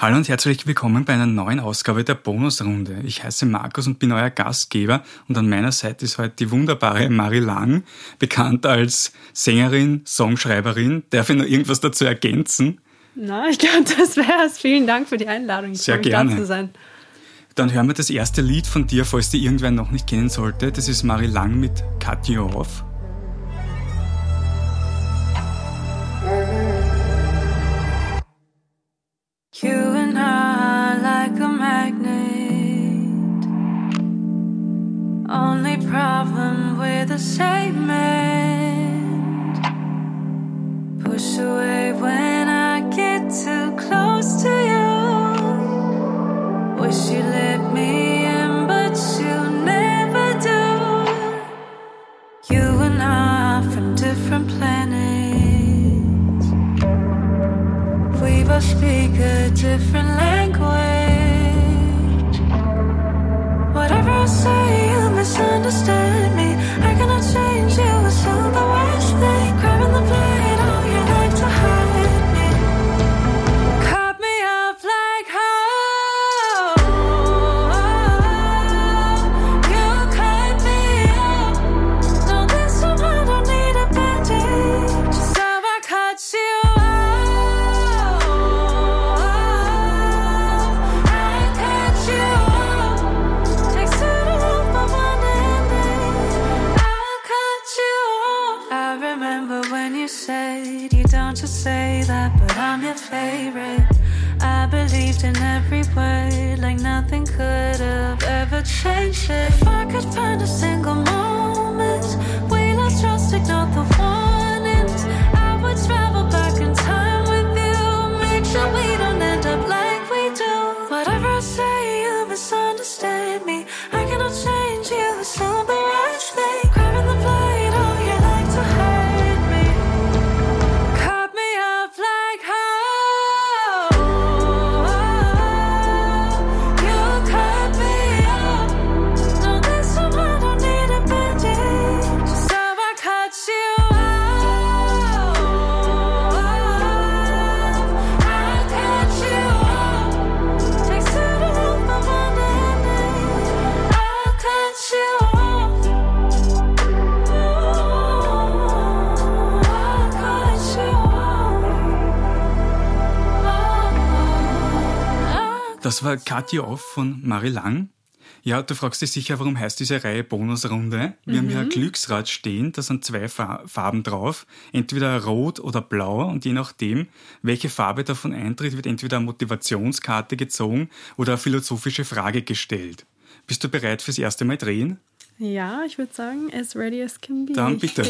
Hallo und herzlich willkommen bei einer neuen Ausgabe der Bonusrunde. Ich heiße Markus und bin euer Gastgeber und an meiner Seite ist heute die wunderbare Marie Lang, bekannt als Sängerin, Songschreiberin. Darf ich noch irgendwas dazu ergänzen? Na, ich glaube, das wäre es. Vielen Dank für die Einladung. Ich Sehr gerne. Da zu sein. Dann hören wir das erste Lied von dir, falls die irgendwer noch nicht kennen sollte. Das ist Marie Lang mit Cut You Off. The same end. Push away when I get too close to you. Wish you let me in, but you never do. You and I from different planets. We speak a different language. Whatever I say, Das war Cut You Off von Marie Lang. Ja, du fragst dich sicher, warum heißt diese Reihe Bonusrunde? Wir mhm. haben hier ein. Glücksrad stehen, da sind zwei Farben drauf, entweder rot oder blau und je nachdem, welche Farbe davon eintritt, wird entweder eine Motivationskarte gezogen oder eine philosophische Frage gestellt. Bist du bereit fürs erste Mal drehen? Ja, ich würde sagen, as ready as can be. Dann bitte.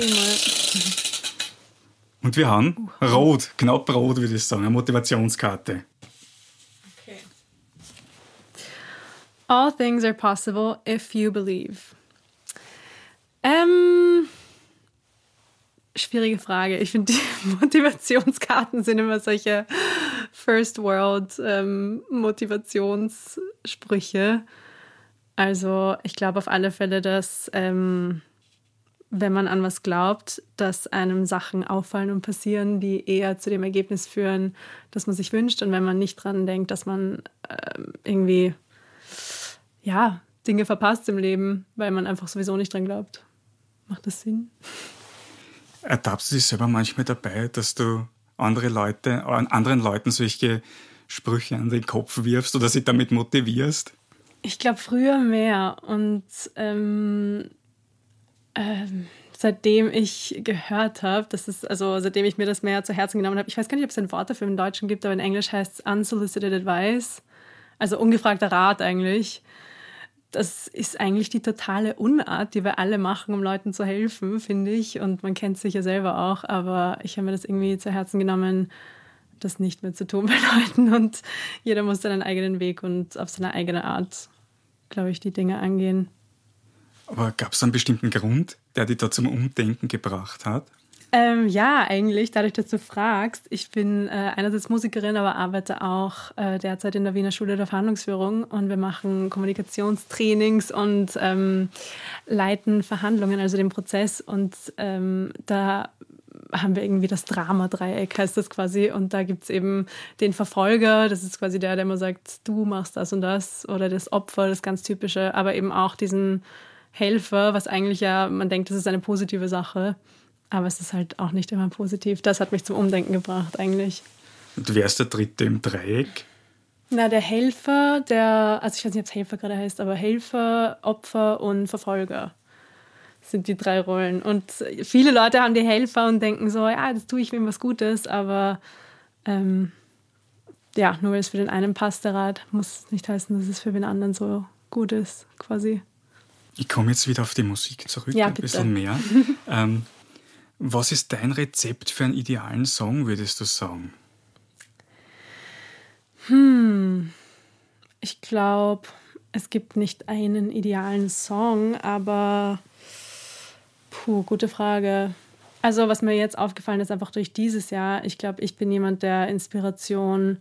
Und wir haben uh. rot, knapp rot würde ich sagen, eine Motivationskarte. All things are possible if you believe. Ähm, schwierige Frage. Ich finde, die Motivationskarten sind immer solche First World ähm, Motivationssprüche. Also ich glaube auf alle Fälle, dass ähm, wenn man an was glaubt, dass einem Sachen auffallen und passieren, die eher zu dem Ergebnis führen, das man sich wünscht. Und wenn man nicht dran denkt, dass man ähm, irgendwie ja, Dinge verpasst im Leben, weil man einfach sowieso nicht dran glaubt. Macht das Sinn? Ertappst du dich selber manchmal dabei, dass du andere Leute, anderen Leuten solche Sprüche an den Kopf wirfst oder sie damit motivierst? Ich glaube früher mehr und ähm, ähm, seitdem ich gehört habe, das ist also seitdem ich mir das mehr zu Herzen genommen habe, ich weiß gar nicht, ob es ein Wort dafür im Deutschen gibt, aber in Englisch heißt es unsolicited advice, also ungefragter Rat eigentlich das ist eigentlich die totale Unart, die wir alle machen, um Leuten zu helfen, finde ich. Und man kennt sich ja selber auch. Aber ich habe mir das irgendwie zu Herzen genommen, das nicht mehr zu tun bei Leuten. Und jeder muss seinen eigenen Weg und auf seine eigene Art, glaube ich, die Dinge angehen. Aber gab es einen bestimmten Grund, der dich da zum Umdenken gebracht hat? Ähm, ja, eigentlich, dadurch, dass du fragst. Ich bin äh, einerseits Musikerin, aber arbeite auch äh, derzeit in der Wiener Schule der Verhandlungsführung und wir machen Kommunikationstrainings und ähm, leiten Verhandlungen, also den Prozess. Und ähm, da haben wir irgendwie das Drama-Dreieck, heißt das quasi. Und da gibt es eben den Verfolger, das ist quasi der, der immer sagt, du machst das und das. Oder das Opfer, das ganz typische. Aber eben auch diesen Helfer, was eigentlich ja, man denkt, das ist eine positive Sache. Aber es ist halt auch nicht immer positiv. Das hat mich zum Umdenken gebracht eigentlich. Und wer ist der Dritte im Dreieck? Na, der Helfer, der, also ich weiß nicht, ob es Helfer gerade heißt, aber Helfer, Opfer und Verfolger sind die drei Rollen. Und viele Leute haben die Helfer und denken so, ja, das tue ich wem was Gutes, aber ähm, ja, nur weil es für den einen passt, der Rat, muss nicht heißen, dass es für den anderen so gut ist, quasi. Ich komme jetzt wieder auf die Musik zurück, Ja, ein bisschen mehr. ähm, was ist dein Rezept für einen idealen Song, würdest du sagen? Ich glaube, es gibt nicht einen idealen Song, aber puh, gute Frage. Also, was mir jetzt aufgefallen ist, einfach durch dieses Jahr, ich glaube, ich bin jemand, der Inspiration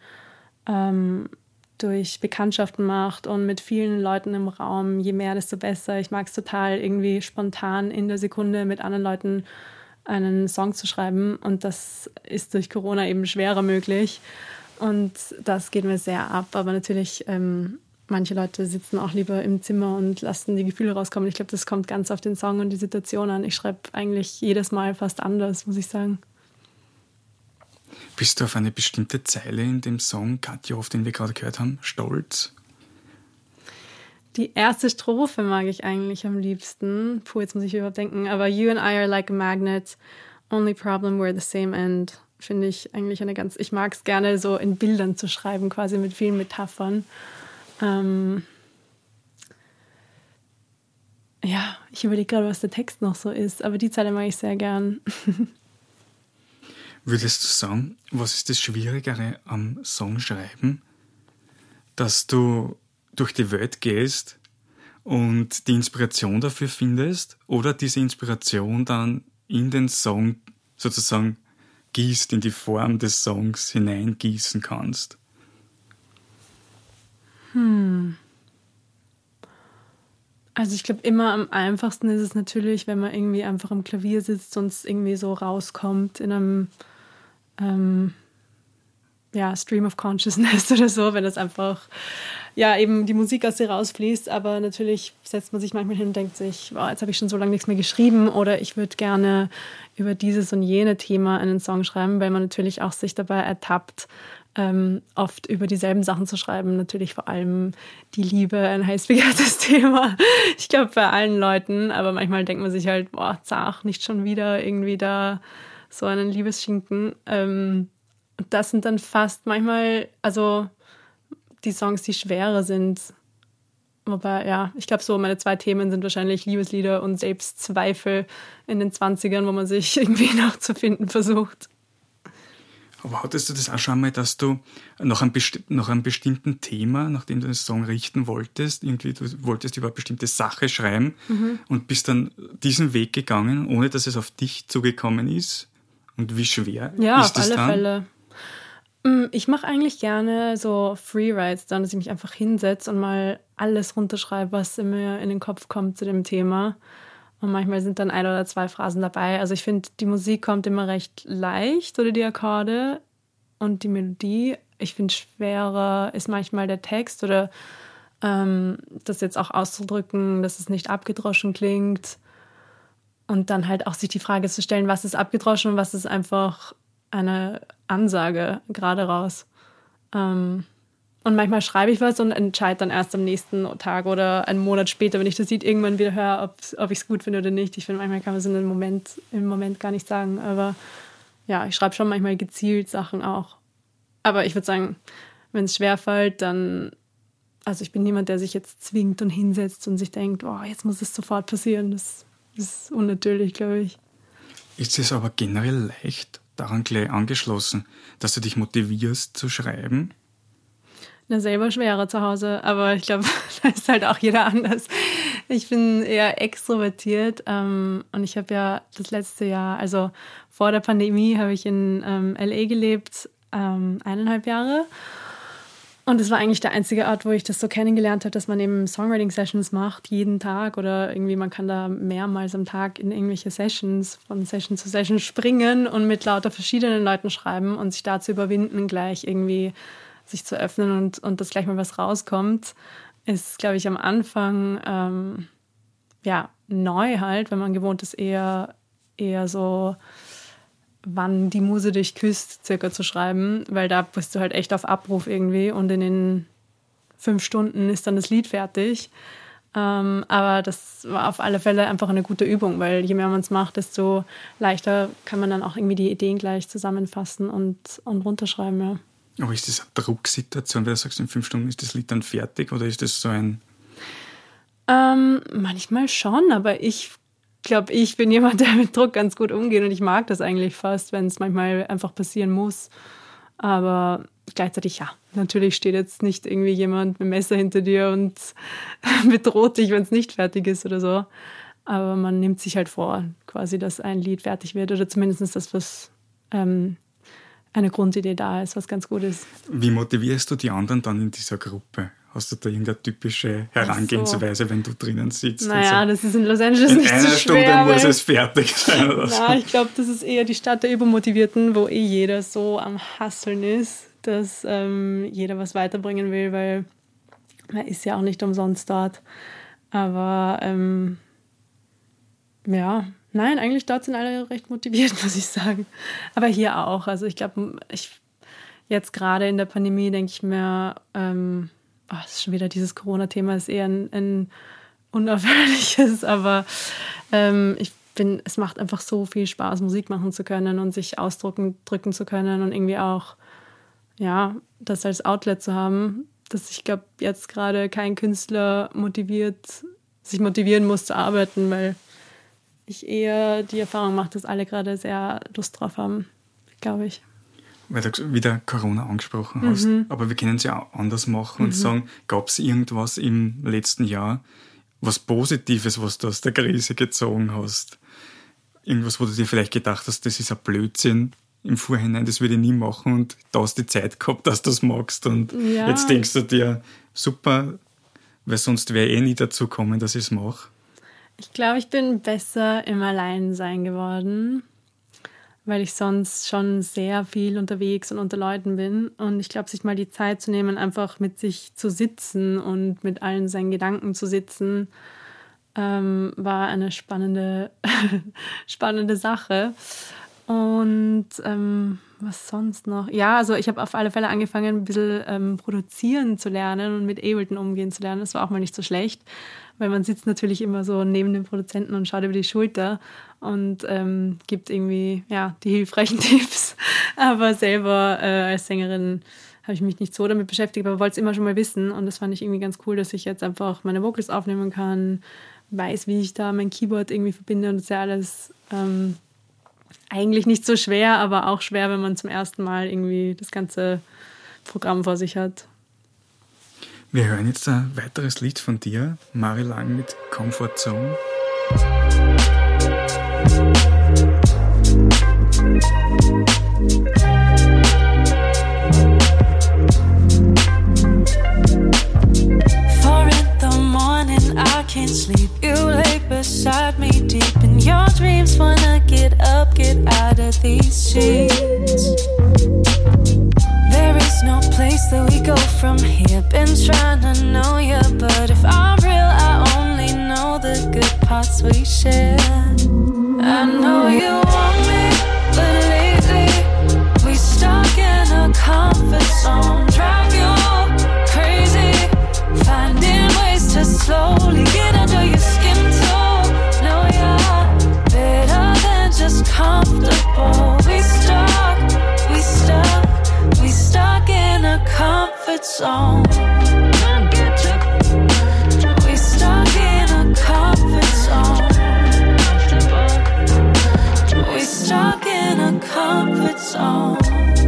ähm, durch Bekanntschaften macht und mit vielen Leuten im Raum. Je mehr, desto besser. Ich mag es total, irgendwie spontan in der Sekunde mit anderen Leuten einen Song zu schreiben. Und das ist durch Corona eben schwerer möglich. Und das geht mir sehr ab. Aber natürlich, ähm, manche Leute sitzen auch lieber im Zimmer und lassen die Gefühle rauskommen. Ich glaube, das kommt ganz auf den Song und die Situation an. Ich schreibe eigentlich jedes Mal fast anders, muss ich sagen. Bist du auf eine bestimmte Zeile in dem Song Katja, auf den wir gerade gehört haben, stolz? Die erste Strophe mag ich eigentlich am liebsten. Puh, jetzt muss ich überhaupt denken. Aber You and I are like a magnet. Only problem we're the same end. Finde ich eigentlich eine ganz. Ich mag es gerne so in Bildern zu schreiben, quasi mit vielen Metaphern. Ähm ja, ich überlege gerade, was der Text noch so ist, aber die Zeile mag ich sehr gern. Würdest du sagen, was ist das Schwierigere am Songschreiben? Dass du durch die Welt gehst und die Inspiration dafür findest oder diese Inspiration dann in den Song sozusagen gießt, in die Form des Songs hineingießen kannst? Also ich glaube, immer am einfachsten ist es natürlich, wenn man irgendwie einfach am Klavier sitzt und es irgendwie so rauskommt in einem ähm, ja, Stream of Consciousness oder so, wenn das einfach ja eben die Musik aus dir rausfließt. Aber natürlich setzt man sich manchmal hin und denkt sich, wow, jetzt habe ich schon so lange nichts mehr geschrieben oder ich würde gerne über dieses und jene Thema einen Song schreiben, weil man natürlich auch sich dabei ertappt, ähm, oft über dieselben Sachen zu schreiben. Natürlich vor allem die Liebe, ein heiß begehrtes Thema. Ich glaube bei allen Leuten, aber manchmal denkt man sich halt, boah, zach, nicht schon wieder irgendwie da so einen Liebesschinken. Ähm, das sind dann fast manchmal, also die Songs, die schwerer sind. Wobei, ja, ich glaube, so meine zwei Themen sind wahrscheinlich Liebeslieder und Selbstzweifel in den 20ern, wo man sich irgendwie noch zu finden versucht. Aber hattest du das auch schon einmal, dass du nach einem, nach einem bestimmten Thema, nachdem du den Song richten wolltest, irgendwie du wolltest über eine bestimmte Sache schreiben und bist dann diesen Weg gegangen, ohne dass es auf dich zugekommen ist? Und wie schwer Ja, ist auf das alle dann? Fälle. Mm, Ich mache eigentlich gerne so Freerides, dann, dass ich mich einfach hinsetze und mal alles runterschreibe, was mir in den Kopf kommt zu dem Thema. Und manchmal sind dann ein oder zwei Phrasen dabei. Also ich finde, die Musik kommt immer recht leicht oder die Akkorde und die Melodie. Ich finde, schwerer ist manchmal der Text oder ähm, das jetzt auch auszudrücken, dass es nicht abgedroschen klingt. Und dann halt auch sich die Frage zu stellen, was ist abgedroschen und was ist einfach eine Ansage gerade raus. Ähm, und manchmal schreibe ich was und entscheide dann erst am nächsten Tag oder einen Monat später, wenn ich das Lied irgendwann wieder höre, ob, ich es gut finde oder nicht. Ich finde, manchmal kann man es in Moment, im Moment gar nicht sagen. Aber ja, ich schreibe schon manchmal gezielt Sachen auch. Aber ich würde sagen, wenn es schwerfällt, dann, also ich bin niemand, der sich jetzt zwingt und hinsetzt und sich denkt, oh, jetzt muss es sofort passieren. Das ist unnatürlich, glaube ich. Ist es aber generell leicht, daran gleich angeschlossen, dass du dich motivierst zu schreiben? Na, selber schwerer zu Hause, aber ich glaube, da ist halt auch jeder anders. Ich bin eher extrovertiert ähm, und ich habe ja das letzte Jahr, also vor der Pandemie, habe ich in ähm, LA gelebt, ähm, eineinhalb Jahre. Und es war eigentlich der einzige Ort, wo ich das so kennengelernt habe, dass man eben Songwriting-Sessions macht, jeden Tag oder irgendwie man kann da mehrmals am Tag in irgendwelche Sessions, von Session zu Session springen und mit lauter verschiedenen Leuten schreiben und sich da zu überwinden, gleich irgendwie sich zu öffnen und, und dass gleich mal was rauskommt, ist, glaube ich, am Anfang ähm, ja neu halt, wenn man gewohnt ist, eher, eher so wann die Muse dich küsst, circa zu schreiben, weil da bist du halt echt auf Abruf irgendwie und in den fünf Stunden ist dann das Lied fertig. Ähm, aber das war auf alle Fälle einfach eine gute Übung, weil je mehr man es macht, desto leichter kann man dann auch irgendwie die Ideen gleich zusammenfassen und, und runterschreiben, ja. Aber ist das eine Drucksituation, weil du sagst, in fünf Stunden ist das Lied dann fertig oder ist das so ein. Ähm, manchmal schon, aber ich glaube, ich bin jemand, der mit Druck ganz gut umgeht und ich mag das eigentlich fast, wenn es manchmal einfach passieren muss. Aber gleichzeitig, ja, natürlich steht jetzt nicht irgendwie jemand mit dem Messer hinter dir und bedroht dich, wenn es nicht fertig ist oder so. Aber man nimmt sich halt vor, quasi, dass ein Lied fertig wird oder zumindest das, was ähm, eine Grundidee da ist, was ganz gut ist. Wie motivierst du die anderen dann in dieser Gruppe? Hast du da irgendeine typische Herangehensweise, so. wenn du drinnen sitzt? Naja, so? das ist in Los Angeles in nicht einer so Stunde schwer. muss es fertig sein. Oder Na, ich glaube, das ist eher die Stadt der Übermotivierten, wo eh jeder so am Hasseln ist, dass ähm, jeder was weiterbringen will, weil man ist ja auch nicht umsonst dort. Aber ähm, ja, nein, eigentlich dort sind alle recht motiviert, muss ich sagen. Aber hier auch. Also ich glaube, ich jetzt gerade in der Pandemie denke ich mir, ähm, oh, ist schon wieder dieses Corona-Thema, ist eher ein, ein unerfreuliches, aber ähm, ich bin, es macht einfach so viel Spaß, Musik machen zu können und sich ausdrücken drücken zu können und irgendwie auch, ja, das als Outlet zu haben, dass ich glaube, jetzt gerade kein Künstler motiviert, sich motivieren muss zu arbeiten, weil ich eher die Erfahrung mache, dass alle gerade sehr Lust drauf haben, glaube ich weil du wieder Corona angesprochen hast, mhm. aber wir können es ja auch anders machen und mhm. sagen, gab es irgendwas im letzten Jahr, was Positives, was du aus der Krise gezogen hast? Irgendwas, wo du dir vielleicht gedacht hast, das ist ein Blödsinn im Vorhinein, das würde ich nie machen und da hast du die Zeit gehabt, dass du das magst und ja. jetzt denkst du dir, super, weil sonst wäre eh nie dazu kommen, dass ich es mache. Ich glaube, ich bin besser im Alleinsein geworden weil ich sonst schon sehr viel unterwegs und unter Leuten bin. Und ich glaube, sich mal die Zeit zu nehmen, einfach mit sich zu sitzen und mit allen seinen Gedanken zu sitzen, ähm, war eine spannende, spannende Sache. Und ähm, was sonst noch? Ja, also ich habe auf alle Fälle angefangen, ein bisschen ähm, produzieren zu lernen und mit Ableton umgehen zu lernen. Das war auch mal nicht so schlecht, weil man sitzt natürlich immer so neben dem Produzenten und schaut über die Schulter und ähm, gibt irgendwie ja, die hilfreichen Tipps. Aber selber äh, als Sängerin habe ich mich nicht so damit beschäftigt, aber wollte es immer schon mal wissen. Und das fand ich irgendwie ganz cool, dass ich jetzt einfach meine Vocals aufnehmen kann, weiß, wie ich da mein Keyboard irgendwie verbinde und das ist ja alles ähm, eigentlich nicht so schwer, aber auch schwer, wenn man zum ersten Mal irgendwie das ganze Programm vor sich hat. Wir hören jetzt ein weiteres Lied von dir, Mari Lang mit Comfort Zone. Four in the morning, I can't sleep. You lay beside me, deep in your dreams. Wanna get up, get out of these sheets. There is no place that we go from here. Been trying to know you, but if I'm real, I only know the good parts we share. I know you want me, but lately we stuck in a comfort zone. Drive you crazy, finding ways to slowly get under your skin too. No, you're better than just comfortable. We comfort zone. We stuck in a comfort zone. We stuck in a comfort zone.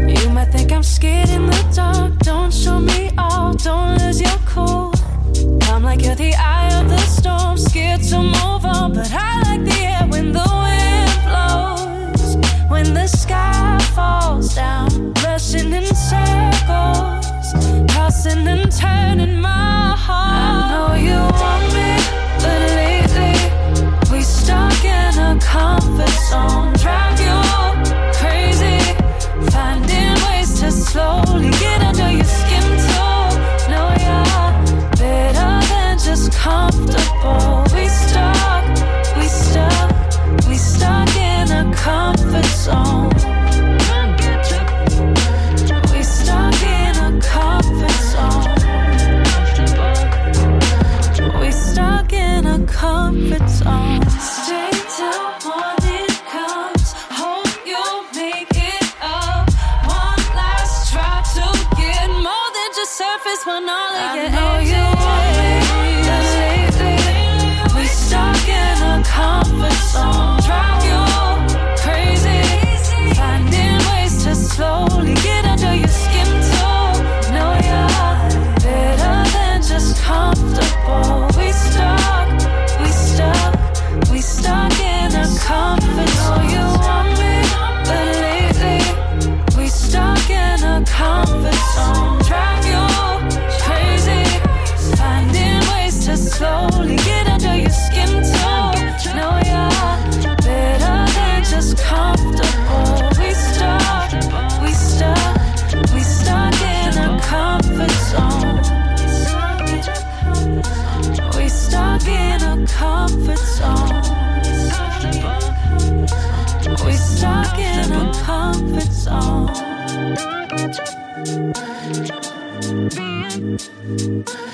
You might think I'm scared in the dark. Don't show me all. Don't lose your cool. I'm like you're the eye of the storm. Scared to move on, but I like the air when the wind blows. When the sky falls down, tossing and turning my heart. I know you want me, but lately we stuck in a comfort zone.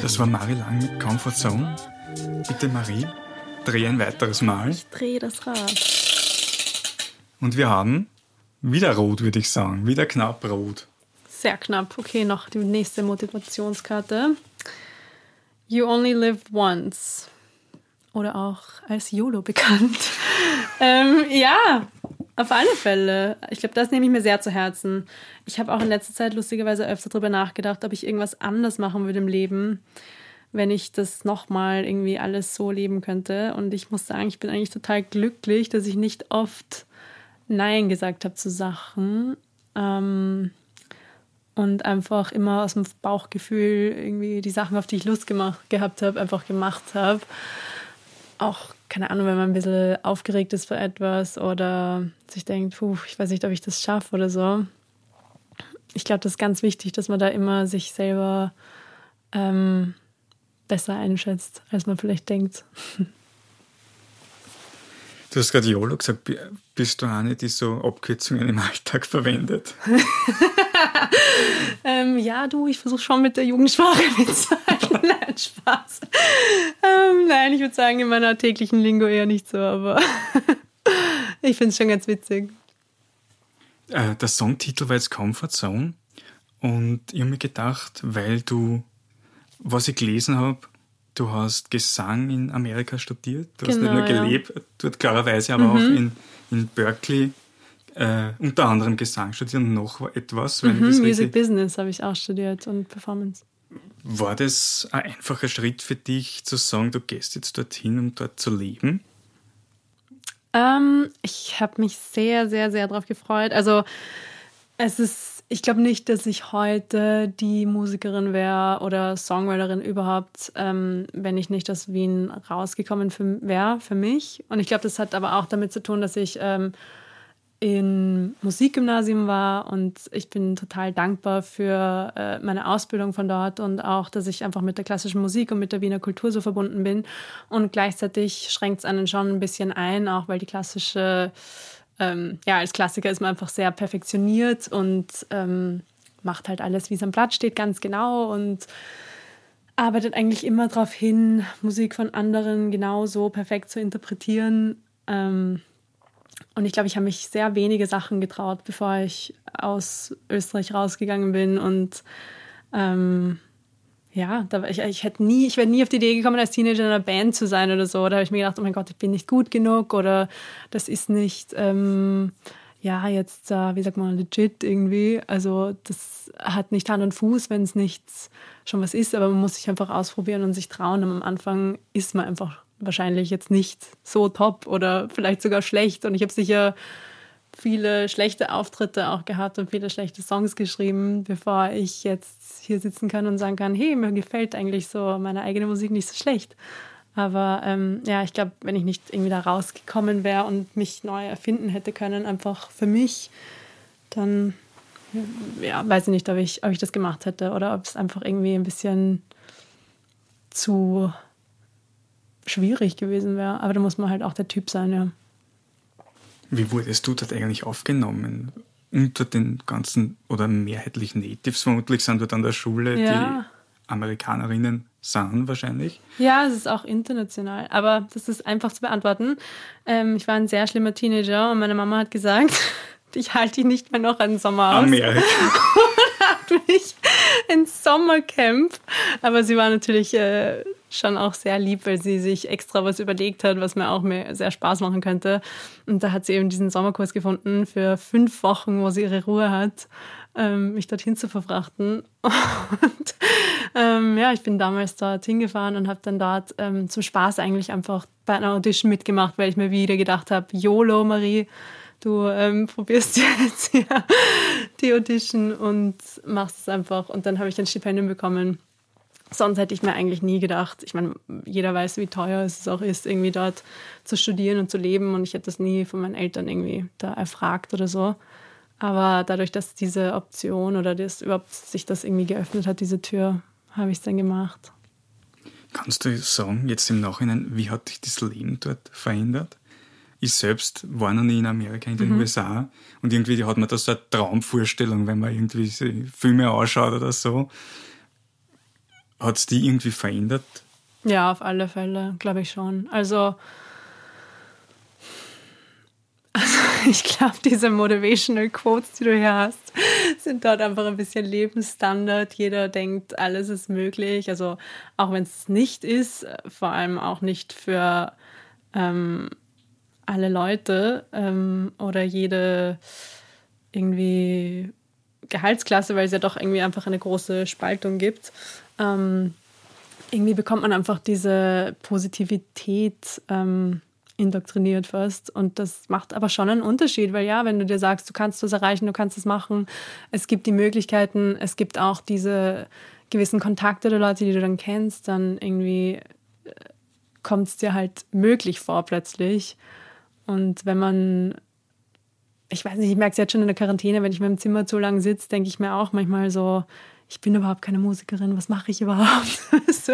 Das war Marie Lang mit Comfort Zone. Bitte Marie, dreh ein weiteres Mal. Dreh das Rad. Und wir haben wieder rot, würde ich sagen. Wieder knapp rot. Sehr knapp. Okay, noch die nächste Motivationskarte. You only live once. Oder auch als YOLO bekannt. ähm, ja, auf alle Fälle. Ich glaube, das nehme ich mir sehr zu Herzen. Ich habe auch in letzter Zeit lustigerweise öfter darüber nachgedacht, ob ich irgendwas anders machen würde im Leben, wenn ich das nochmal irgendwie alles so leben könnte. Und ich muss sagen, ich bin eigentlich total glücklich, dass ich nicht oft Nein gesagt habe zu Sachen. Ähm, und einfach immer aus dem Bauchgefühl irgendwie die Sachen, auf die ich Lust gemacht, gehabt habe, einfach gemacht habe. Auch, keine Ahnung, wenn man ein bisschen aufgeregt ist für etwas oder sich denkt, puh, ich weiß nicht, ob ich das schaffe oder so. Ich glaube, das ist ganz wichtig, dass man da immer sich selber ähm, besser einschätzt, als man vielleicht denkt. Du hast gerade YOLO gesagt. Bi- Bist du eine, die so Abkürzungen im Alltag verwendet? Ähm, ja, du, ich versuche schon mit der Jugendsprache mitzuhalten. Nein, Spaß. Ähm, nein, ich würde sagen, in meiner täglichen Lingo eher nicht so, aber ich finde es schon ganz witzig. Äh, der Songtitel war jetzt Comfort Zone. Und ich habe mir gedacht, weil du, was ich gelesen habe, du hast Gesang in Amerika studiert. Du hast nicht Genau, nur ja. Mhm. gelebt, dort klarerweise, aber auch in, in Berkeley äh, unter anderem Gesang studiert und noch etwas. Wenn Mhm, Music richtig, Business habe ich auch studiert und Performance. War das ein einfacher Schritt für dich, zu sagen, du gehst jetzt dorthin, um dort zu leben? Ähm, ich habe mich sehr, sehr, sehr darauf gefreut. Also es ist, ich glaube nicht, dass ich heute die Musikerin wäre oder Songwriterin überhaupt, ähm, wenn ich nicht aus Wien rausgekommen wäre für mich. Und ich glaube, das hat aber auch damit zu tun, dass ich ähm, im Musikgymnasium war und ich bin total dankbar für äh, meine Ausbildung von dort und auch, dass ich einfach mit der klassischen Musik und mit der Wiener Kultur so verbunden bin. Und gleichzeitig schränkt es einen schon ein bisschen ein, auch weil die klassische, ähm, ja, als Klassiker ist man einfach sehr perfektioniert und ähm, macht halt alles, wie es am Blatt steht, ganz genau und arbeitet eigentlich immer darauf hin, Musik von anderen genauso perfekt zu interpretieren. Ähm, und ich glaube, ich habe mich sehr wenige Sachen getraut, bevor ich aus Österreich rausgegangen bin. Und ähm, ja, da, ich, ich hätte nie, ich wäre nie auf die Idee gekommen, als Teenager in einer Band zu sein oder so. Da habe ich mir gedacht, oh mein Gott, ich bin nicht gut genug oder das ist nicht, ähm, ja, jetzt, äh, wie sagt man, legit irgendwie. Also das hat nicht Hand und Fuß, wenn es nichts schon was ist, aber man muss sich einfach ausprobieren und sich trauen. Und am Anfang ist man einfach wahrscheinlich jetzt nicht so top oder vielleicht sogar schlecht. Und ich habe sicher viele schlechte Auftritte auch gehabt und viele schlechte Songs geschrieben, bevor ich jetzt hier sitzen kann und sagen kann, hey, mir gefällt eigentlich so meine eigene Musik nicht so schlecht. Aber ähm, ja, ich glaube, wenn ich nicht irgendwie da rausgekommen wäre und mich neu erfinden hätte können, einfach für mich, dann ja, weiß ich nicht, ob ich, ob ich das gemacht hätte oder ob es einfach irgendwie ein bisschen zu schwierig gewesen wäre. Aber da muss man halt auch der Typ sein, ja. Wie wurdest du dort eigentlich aufgenommen? Unter den ganzen oder mehrheitlich Natives vermutlich sind dort an der Schule Ja. die Amerikanerinnen sind wahrscheinlich. Ja, es ist auch international, aber das ist einfach zu beantworten. Ähm, ich war ein sehr schlimmer Teenager und meine Mama hat gesagt, ich halte dich nicht mehr noch einen Sommer aus. Amerika. hat mich ins Sommercamp. Aber sie war natürlich äh, schon auch sehr lieb, weil sie sich extra was überlegt hat, was mir auch mir sehr Spaß machen könnte. Und da hat sie eben diesen Sommerkurs gefunden für fünf Wochen, wo sie ihre Ruhe hat, ähm, mich dorthin zu verfrachten. Und ähm, ja, ich bin damals dort hingefahren und habe dann dort ähm, zum Spaß eigentlich einfach bei einer Audition mitgemacht, weil ich mir wieder gedacht habe, YOLO, Marie, du ähm, probierst jetzt hier die Audition und machst es einfach. Und dann habe ich ein Stipendium bekommen. Sonst hätte ich mir eigentlich nie gedacht, ich meine, jeder weiß, wie teuer es auch ist, irgendwie dort zu studieren und zu leben. Und ich hätte das nie von meinen Eltern irgendwie da erfragt oder so. Aber dadurch, dass diese Option oder das überhaupt sich das irgendwie geöffnet hat, diese Tür, habe ich es dann gemacht. Kannst du sagen, jetzt im Nachhinein, wie hat dich das Leben dort verändert? Ich selbst war noch nie in Amerika, in den mhm. USA. Und irgendwie hat man da so eine Traumvorstellung, wenn man irgendwie Filme anschaut oder so. Hat es die irgendwie verändert? Ja, auf alle Fälle, glaube ich schon. Also, also ich glaube, diese Motivational Quotes, die du hier hast, sind dort einfach ein bisschen Lebensstandard. Jeder denkt, alles ist möglich. Also auch wenn es nicht ist, vor allem auch nicht für ähm, alle Leute ähm, oder jede irgendwie Gehaltsklasse, weil es ja doch irgendwie einfach eine große Spaltung gibt. Ähm, irgendwie bekommt man einfach diese Positivität ähm, indoktriniert fast. Und das macht aber schon einen Unterschied, weil ja, wenn du dir sagst, du kannst das erreichen, du kannst es machen, es gibt die Möglichkeiten, es gibt auch diese gewissen Kontakte der Leute, die du dann kennst, dann irgendwie äh, kommt es dir halt möglich vor plötzlich. Und wenn man, ich weiß nicht, ich merke es jetzt schon in der Quarantäne, wenn ich in meinem Zimmer zu lang sitze, denke ich mir auch manchmal so, ich bin überhaupt keine Musikerin, was mache ich überhaupt? so.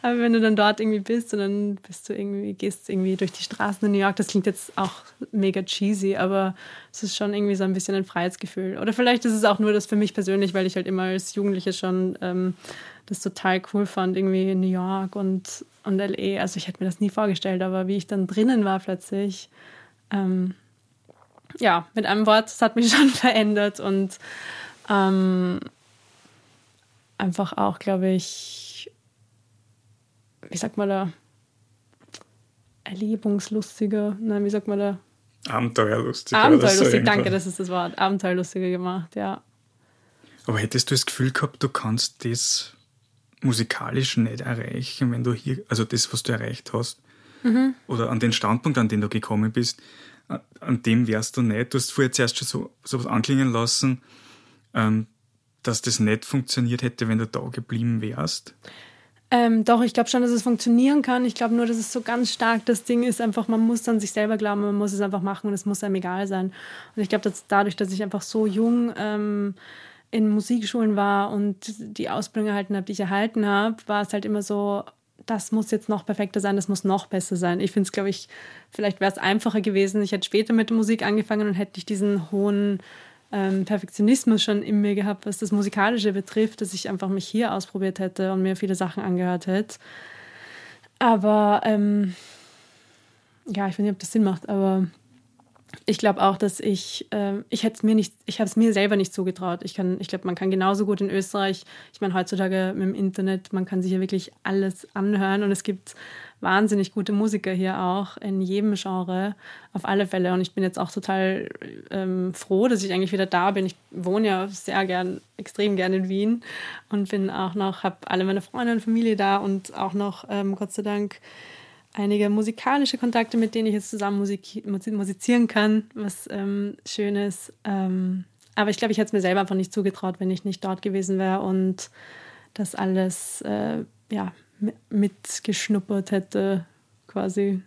Aber wenn du dann dort irgendwie bist und dann bist du irgendwie, gehst irgendwie durch die Straßen in New York, das klingt jetzt auch mega cheesy, aber es ist schon irgendwie so ein bisschen ein Freiheitsgefühl. Oder vielleicht ist es auch nur das für mich persönlich, weil ich halt immer als Jugendliche schon ähm, das total cool fand, irgendwie in New York und, und LA. Also ich hätte mir das nie vorgestellt, aber wie ich dann drinnen war plötzlich, ähm, ja, mit einem Wort, das hat mich schon verändert und ähm, einfach auch, glaube ich, wie sagt man da, erlebungslustiger, nein, wie sagt man da? Abenteuerlustiger. Abenteuerlustig, so danke, das ist das Wort. Abenteuerlustiger gemacht, ja. Aber hättest du das Gefühl gehabt, du kannst das musikalisch nicht erreichen, wenn du hier, also das, was du erreicht hast, mhm. oder an den Standpunkt, an den du gekommen bist, an dem wärst du nicht. Du hast vorher zuerst schon so, so was anklingen lassen, ähm, dass das nicht funktioniert hätte, wenn du da geblieben wärst? Ähm, doch, ich glaube schon, dass es funktionieren kann. Ich glaube nur, dass es so ganz stark das Ding ist, einfach, man muss an sich selber glauben, man muss es einfach machen und es muss einem egal sein. Und ich glaube, dass dadurch, dass ich einfach so jung ähm, in Musikschulen war und die Ausbildung erhalten habe, die ich erhalten habe, war es halt immer so, das muss jetzt noch perfekter sein, das muss noch besser sein. Ich finde es, glaube ich, vielleicht wäre es einfacher gewesen. Ich hätte später mit der Musik angefangen und hätte ich diesen hohen ähm, Perfektionismus schon in mir gehabt, was das Musikalische betrifft, dass ich einfach mich hier ausprobiert hätte und mir viele Sachen angehört hätte. Aber ähm, ja, ich weiß nicht, ob das Sinn macht, aber ich glaube auch, dass ich, äh, ich hätte es mir nicht, ich habe es mir selber nicht zugetraut. Ich kann, ich glaube, man kann genauso gut in Österreich, ich meine heutzutage mit dem Internet, man kann sich ja wirklich alles anhören und es gibt wahnsinnig gute Musiker hier auch in jedem Genre, auf alle Fälle. Und ich bin jetzt auch total ähm, froh, dass ich eigentlich wieder da bin. Ich wohne ja sehr gern, extrem gern in Wien und bin auch noch, habe alle meine Freunde und Familie da und auch noch, ähm, Gott sei Dank, einige musikalische Kontakte, mit denen ich jetzt zusammen Musik, musizieren kann, was ähm, schön. Ähm, aber ich glaube, ich hätte es mir selber einfach nicht zugetraut, wenn ich nicht dort gewesen wäre und das alles äh, ja, mitgeschnuppert hätte, quasi.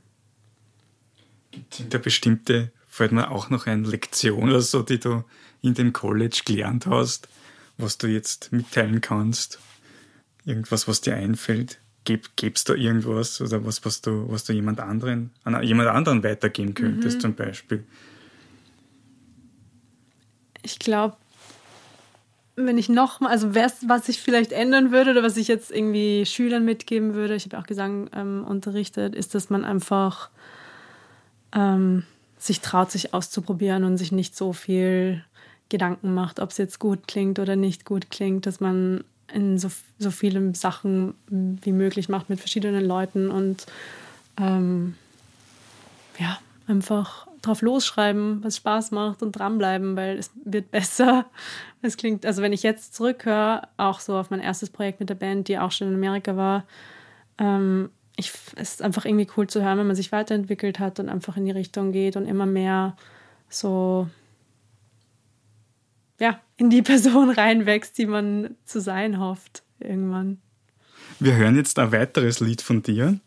Sind da bestimmte, fällt mir auch noch eine Lektion oder so, die du in dem College gelernt hast, was du jetzt mitteilen kannst? Irgendwas, was dir einfällt? Gäbe es da irgendwas oder was, was du, was du jemand anderen, an jemand anderen weitergeben könntest, mhm. zum Beispiel? Ich glaube, wenn ich noch mal, also was ich vielleicht ändern würde oder was ich jetzt irgendwie Schülern mitgeben würde, ich habe auch Gesang ähm, unterrichtet, ist, dass man einfach ähm, sich traut, sich auszuprobieren und sich nicht so viel Gedanken macht, ob es jetzt gut klingt oder nicht gut klingt, dass man in so, so vielen Sachen wie möglich macht mit verschiedenen Leuten und ähm, ja, einfach drauf losschreiben, was Spaß macht und dranbleiben, weil es wird besser. Es klingt, also wenn ich jetzt zurückhöre, auch so auf mein erstes Projekt mit der Band, die auch schon in Amerika war, ähm, ich, es ist einfach irgendwie cool zu hören, wenn man sich weiterentwickelt hat und einfach in die Richtung geht und immer mehr so ja, in die Person reinwächst, die man zu sein hofft irgendwann. Wir hören jetzt ein weiteres Lied von dir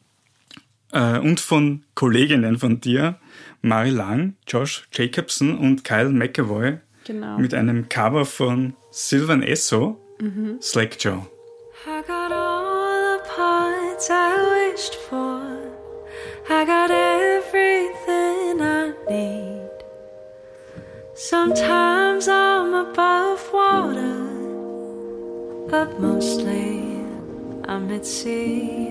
äh, und von Kolleginnen von dir, Mari Lang, Josh Jacobson und Kyle McAvoy Genau. mit einem Cover von Sylvan Esso, Mhm. Slack Joe. I got all the parts I wished for. I got everything I need. Sometimes I'm above water, but mostly I'm at sea.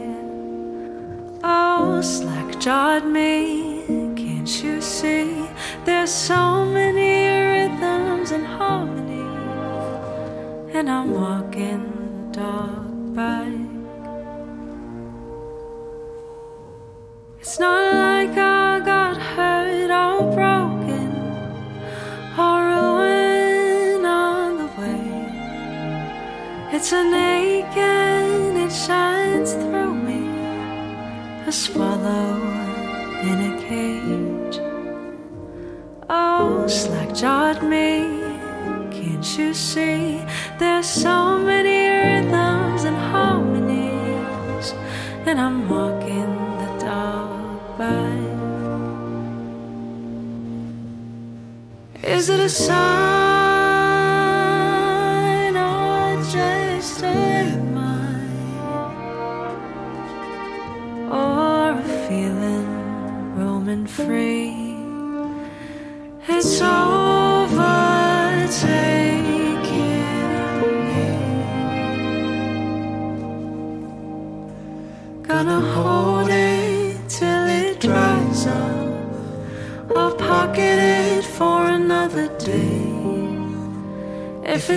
Oh, slack jawed me, can't you see? There's so many rhythms and harmonies and I'm walking the dog. It's not like I It's an ache and it shines through me, a swallow in a cage. Oh, slack jawed me. Can't you see? There's so many rhythms and harmonies, and I'm walking the dog by. Is it a sign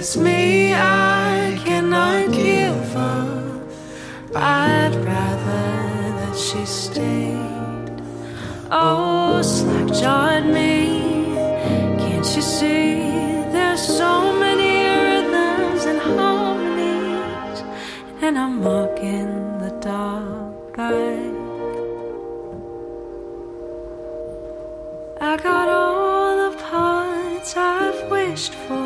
it's me, I cannot give up. I'd rather that she stayed. Oh, slack jawed me. Can't you see? There's so many rhythms and harmonies, and I'm walking the dark back. I got all the parts I've wished for.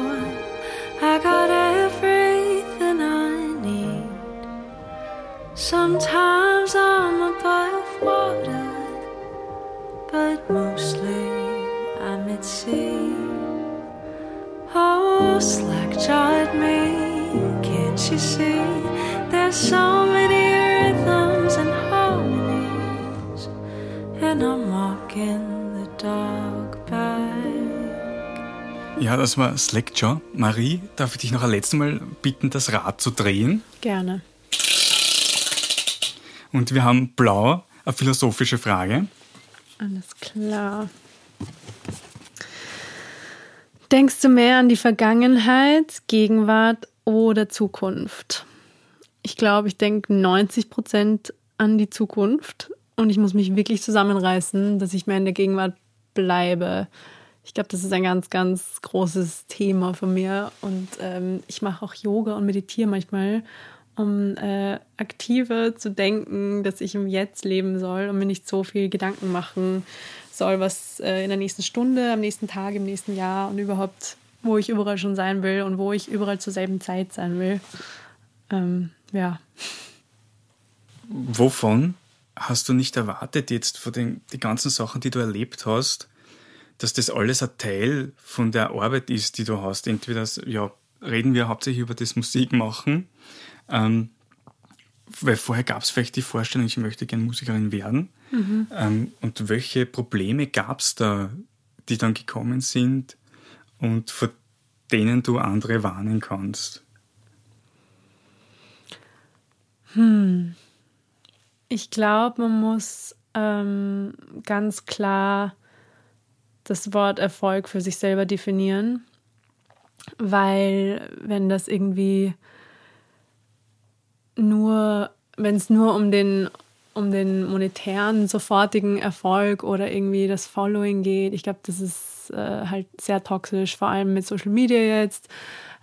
Sometimes I'm above water, but mostly I'm at sea. Oh, slack jawed me, can't you see? There's so many rhythms and harmonies, and I'm walking the dog back. Ja, das war Slack Joe. Marie, darf ich dich noch ein letztes Mal bitten, das Rad zu drehen? Gerne. Und wir haben blau, eine philosophische Frage. Alles klar. Denkst du mehr an die Vergangenheit, Gegenwart oder Zukunft? Ich glaube, ich denke 90 Prozent an die Zukunft und ich muss mich wirklich zusammenreißen, dass ich mehr in der Gegenwart bleibe. Ich glaube, das ist ein ganz, ganz großes Thema von mir und ähm, ich mache auch Yoga und meditiere manchmal, um äh, aktiver zu denken, dass ich im Jetzt leben soll und mir nicht so viel Gedanken machen soll, was äh, in der nächsten Stunde, am nächsten Tag, im nächsten Jahr und überhaupt, wo ich überall schon sein will und wo ich überall zur selben Zeit sein will. Ähm, ja. Wovon hast du nicht erwartet jetzt von den die ganzen Sachen, die du erlebt hast, dass das alles ein Teil von der Arbeit ist, die du hast? Entweder, ja, reden wir hauptsächlich über das Musikmachen, ähm, weil vorher gab es vielleicht die Vorstellung, ich möchte gerne Musikerin werden. Ähm, und welche Probleme gab es da, die dann gekommen sind und vor denen du andere warnen kannst? Ich glaube, man muss ähm, ganz klar das Wort Erfolg für sich selber definieren, weil wenn das irgendwie wenn es nur um den, um den monetären, sofortigen Erfolg oder irgendwie das Following geht, ich glaube, das ist äh, halt sehr toxisch, vor allem mit Social Media jetzt.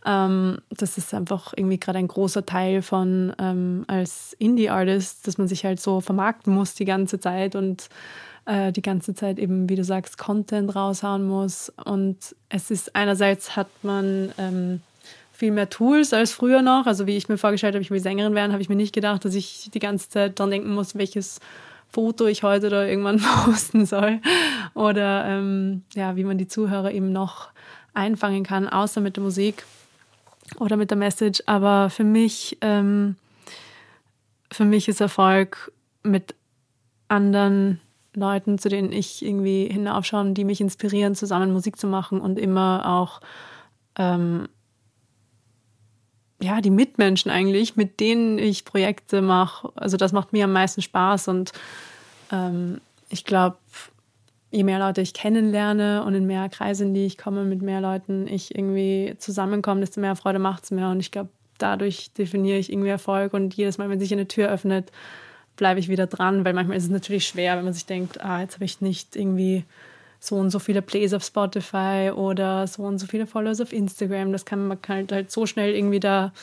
Ähm, das ist einfach irgendwie gerade ein großer Teil von ähm, als Indie-Artist, dass man sich halt so vermarkten muss die ganze Zeit und äh, die ganze Zeit eben, wie du sagst, Content raushauen muss. Und es ist einerseits hat man ähm, viel mehr Tools als früher noch. Also wie ich mir vorgestellt habe, ich will Sängerin werden, habe ich mir nicht gedacht, dass ich die ganze Zeit dran denken muss, welches Foto ich heute oder irgendwann posten soll. Oder ähm, ja, wie man die Zuhörer eben noch einfangen kann, außer mit der Musik oder mit der Message. Aber für mich, ähm, für mich ist Erfolg mit anderen Leuten, zu denen ich irgendwie hinaufschaue, die mich inspirieren, zusammen Musik zu machen und immer auch ähm, ja, die Mitmenschen eigentlich, mit denen ich Projekte mache. Also das macht mir am meisten Spaß und ähm, ich glaube, je mehr Leute ich kennenlerne und in mehr Kreise, in die ich komme, mit mehr Leuten ich irgendwie zusammenkomme, desto mehr Freude macht es mir. Und ich glaube, dadurch definiere ich irgendwie Erfolg. Und jedes Mal, wenn sich eine Tür öffnet, bleibe ich wieder dran, weil manchmal ist es natürlich schwer, wenn man sich denkt, ah, jetzt habe ich nicht irgendwie so und so viele Plays auf Spotify oder so und so viele Followers auf Instagram. Das kann man halt, halt so schnell irgendwie da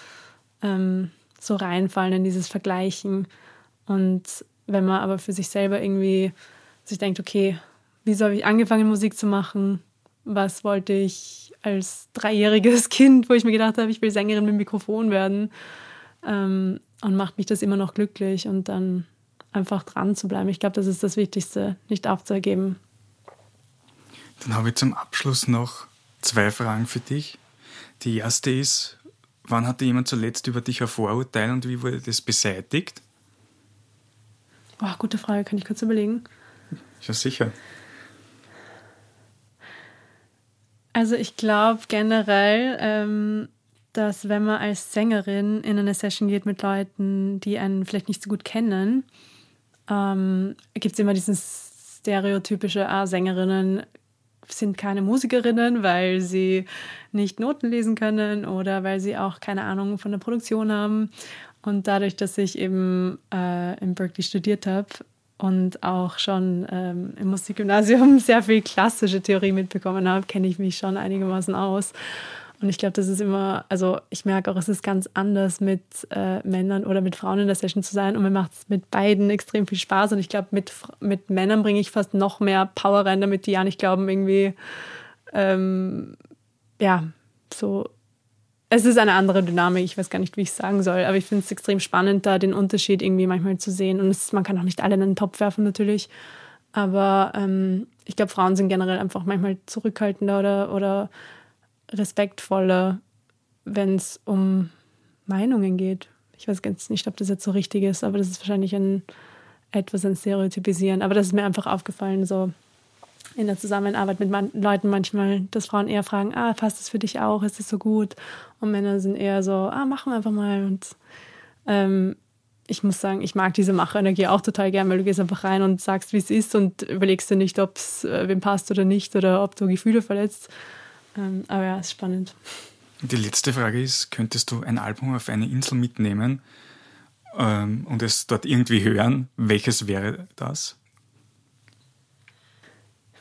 ähm, so reinfallen in dieses Vergleichen. Und wenn man aber für sich selber irgendwie sich denkt, okay, wieso habe ich angefangen, Musik zu machen? Was wollte ich als dreijähriges Kind, wo ich mir gedacht habe, ich will Sängerin mit Mikrofon werden? Ähm, und macht mich das immer noch glücklich und dann einfach dran zu bleiben. Ich glaube, das ist das Wichtigste, nicht aufzugeben. Dann habe ich zum Abschluss noch zwei Fragen für dich. Die erste ist, wann hatte jemand zuletzt über dich ein Vorurteil und wie wurde das beseitigt? Oh, gute Frage, kann ich kurz überlegen. Ja, sicher. Also ich glaube generell, ähm, dass wenn man als Sängerin in eine Session geht mit Leuten, die einen vielleicht nicht so gut kennen, ähm, gibt es immer dieses stereotypische, ah, Sängerinnen sind keine Musikerinnen, weil sie nicht Noten lesen können oder weil sie auch keine Ahnung von der Produktion haben. Und dadurch, dass ich eben äh, in Berkeley studiert habe und auch schon ähm, im Musikgymnasium sehr viel klassische Theorie mitbekommen habe, kenne ich mich schon einigermaßen aus. Und ich glaube, das ist immer, also ich merke auch, es ist ganz anders mit äh, Männern oder mit Frauen in der Session zu sein. Und mir macht es mit beiden extrem viel Spaß. Und ich glaube, mit, mit Männern bringe ich fast noch mehr Power rein, damit die ja nicht glauben, irgendwie, ähm, ja, so. Es ist eine andere Dynamik, ich weiß gar nicht, wie ich es sagen soll, aber ich finde es extrem spannend, da den Unterschied irgendwie manchmal zu sehen. Und es, man kann auch nicht alle in einen Topf werfen, natürlich. Aber ähm, ich glaube, Frauen sind generell einfach manchmal zurückhaltender oder, oder respektvoller, wenn es um Meinungen geht. Ich weiß ganz nicht, ob das jetzt so richtig ist, aber das ist wahrscheinlich ein etwas ein Stereotypisieren. Aber das ist mir einfach aufgefallen, so in der Zusammenarbeit mit man Leuten manchmal, dass Frauen eher fragen, ah, passt das für dich auch, ist das so gut? Und Männer sind eher so, ah, machen wir einfach mal. Und ähm, ich muss sagen, ich mag diese Machenergie auch total gern, weil du gehst einfach rein und sagst, wie es ist und überlegst dir nicht, ob es äh, wem passt oder nicht oder ob du Gefühle verletzt. Ähm, aber ja, ist spannend. Die letzte Frage ist, könntest du ein Album auf eine Insel mitnehmen ähm, und es dort irgendwie hören? Welches wäre das?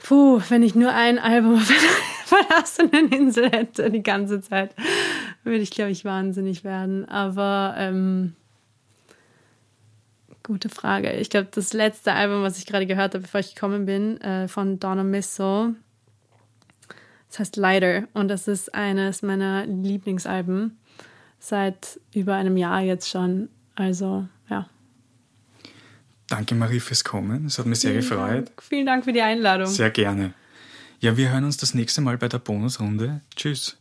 Puh, wenn ich nur ein Album auf einer verlassenen Insel hätte die ganze Zeit, würde ich, glaube ich, wahnsinnig werden. Aber ähm, gute Frage. Ich glaube, das letzte Album, was ich gerade gehört habe, bevor ich gekommen bin, äh, von Donna Missile, das heißt Lighter und das ist eines meiner Lieblingsalben seit über einem Jahr jetzt schon. Also, ja. Danke, Marie, fürs Kommen. Es hat mich sehr gefreut. Dank. Vielen Dank für die Einladung. Sehr gerne. Ja, wir hören uns das nächste Mal bei der Bonusrunde. Tschüss.